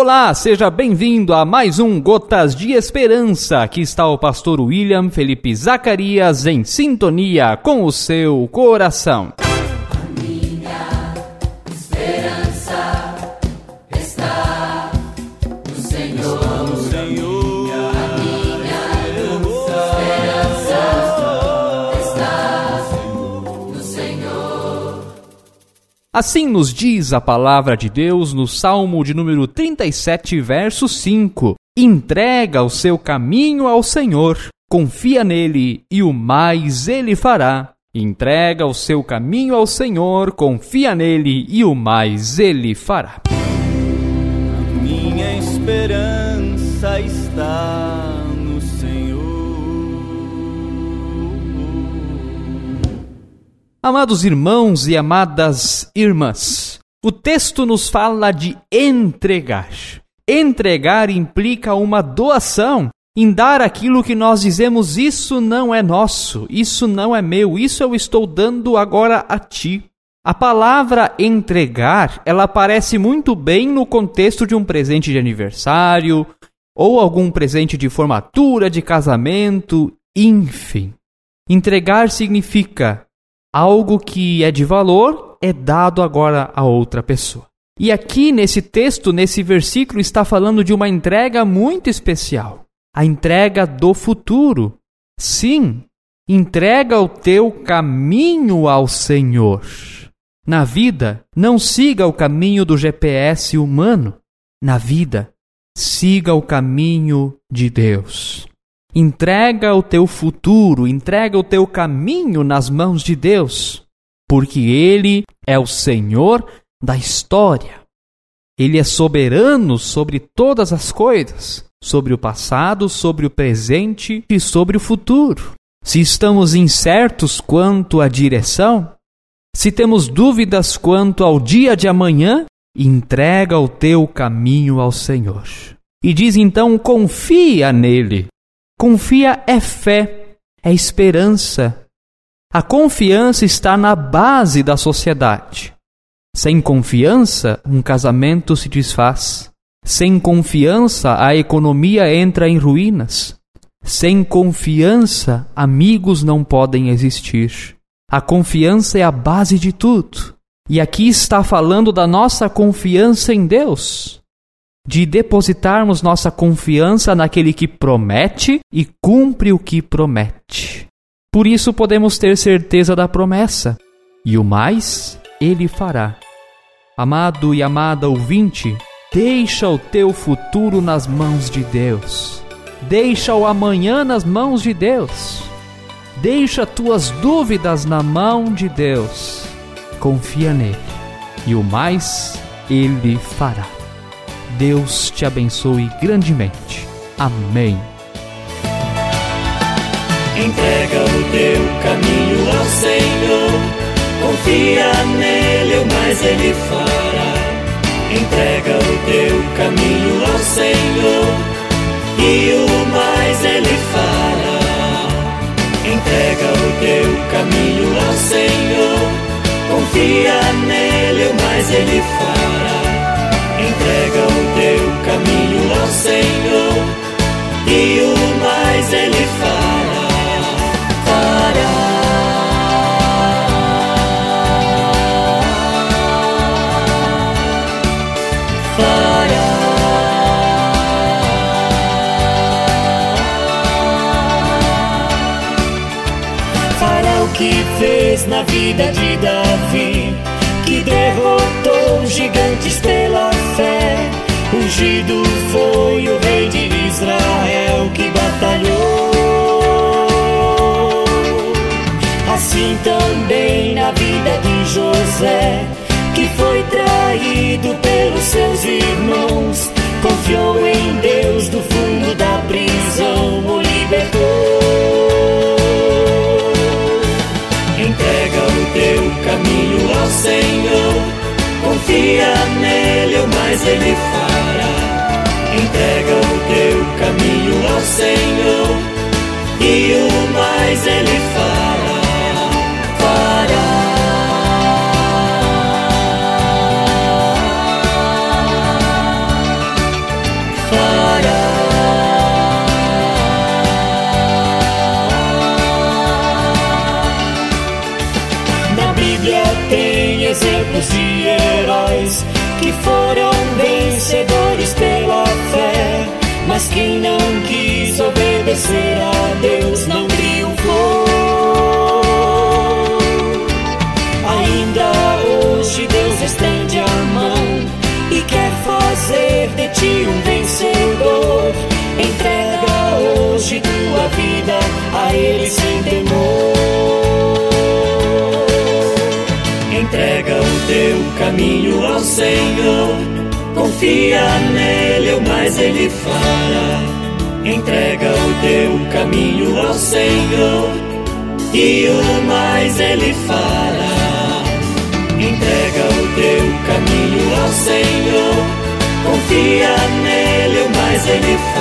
Olá, seja bem-vindo a mais um Gotas de Esperança. Aqui está o pastor William Felipe Zacarias em sintonia com o seu coração. Assim nos diz a palavra de Deus no Salmo de número 37, verso 5: Entrega o seu caminho ao Senhor, confia nele e o mais ele fará. Entrega o seu caminho ao Senhor, confia nele e o mais ele fará. Minha esperança está Amados irmãos e amadas irmãs, o texto nos fala de entregar. Entregar implica uma doação, em dar aquilo que nós dizemos: isso não é nosso, isso não é meu, isso eu estou dando agora a ti. A palavra entregar, ela aparece muito bem no contexto de um presente de aniversário ou algum presente de formatura, de casamento, enfim. Entregar significa algo que é de valor é dado agora a outra pessoa. E aqui nesse texto, nesse versículo, está falando de uma entrega muito especial a entrega do futuro. Sim, entrega o teu caminho ao Senhor. Na vida, não siga o caminho do GPS humano. Na vida, siga o caminho de Deus. Entrega o teu futuro, entrega o teu caminho nas mãos de Deus, porque Ele é o Senhor da história. Ele é soberano sobre todas as coisas, sobre o passado, sobre o presente e sobre o futuro. Se estamos incertos quanto à direção, se temos dúvidas quanto ao dia de amanhã, entrega o teu caminho ao Senhor. E diz então: confia nele, Confia é fé, é esperança. A confiança está na base da sociedade. Sem confiança, um casamento se desfaz. Sem confiança, a economia entra em ruínas. Sem confiança, amigos não podem existir. A confiança é a base de tudo. E aqui está falando da nossa confiança em Deus de depositarmos nossa confiança naquele que promete e cumpre o que promete. Por isso podemos ter certeza da promessa, e o mais ele fará. Amado e amada ouvinte, deixa o teu futuro nas mãos de Deus. Deixa o amanhã nas mãos de Deus. Deixa tuas dúvidas na mão de Deus. Confia nele, e o mais ele fará. Deus te abençoe grandemente. Amém. Entrega o teu caminho ao Senhor, confia nele, o mais ele fará. Entrega o teu caminho ao Senhor, e o mais ele fará. Entrega o teu caminho ao Senhor, confia nele, o mais ele fará. E o mais Ele fará. fará. fará. Fará o que fez na vida de Davi, que derrotou gigantes pela foi traído pelos seus irmãos, confiou em Deus do fundo da prisão, o libertou. Entrega o teu caminho ao Senhor, confia nele, o mais ele fará. Exemplos de heróis que foram vencedores pela fé. Mas quem não quis obedecer a Deus não triunfou. Ainda hoje Deus estende a mão e quer fazer de ti um vencedor. Entrega hoje tua vida a Ele sem temor. Caminho ao Senhor. Confia nele, o mais ele fará. Entrega o teu caminho ao Senhor. E o mais ele fará. Entrega o teu caminho ao Senhor. Confia nele, o mais ele fará.